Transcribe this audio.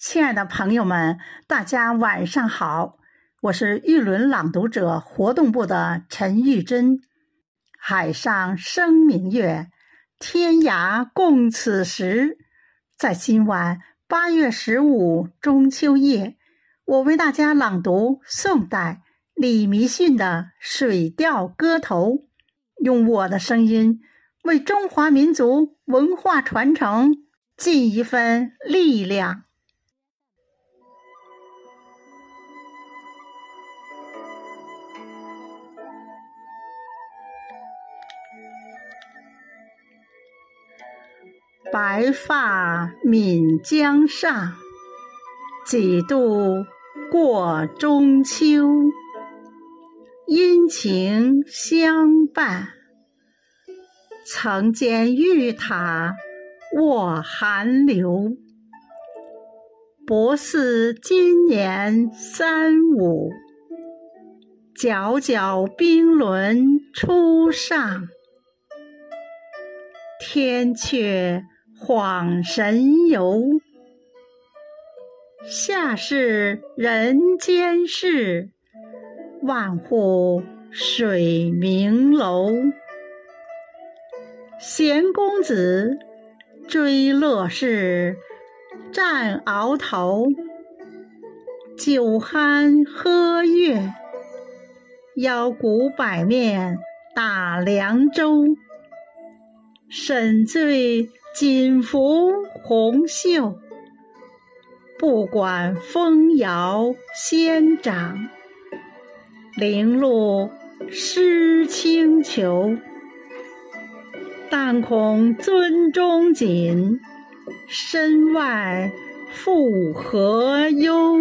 亲爱的朋友们，大家晚上好！我是玉轮朗读者活动部的陈玉珍。海上生明月，天涯共此时。在今晚八月十五中秋夜，我为大家朗读宋代李弥逊的《水调歌头》，用我的声音为中华民族文化传承尽一份力量。白发闽江上，几度过中秋。阴晴相伴，曾见玉塔卧寒流。不似今年三五，皎皎冰轮初上，天阙。恍神游，下是人间事，万户水明楼。闲公子，追乐事，占鳌头。酒酣喝月，腰鼓百面打凉州。沈醉。锦服红袖，不管风摇仙掌；零落湿清裘，但恐樽中锦，身外复何忧？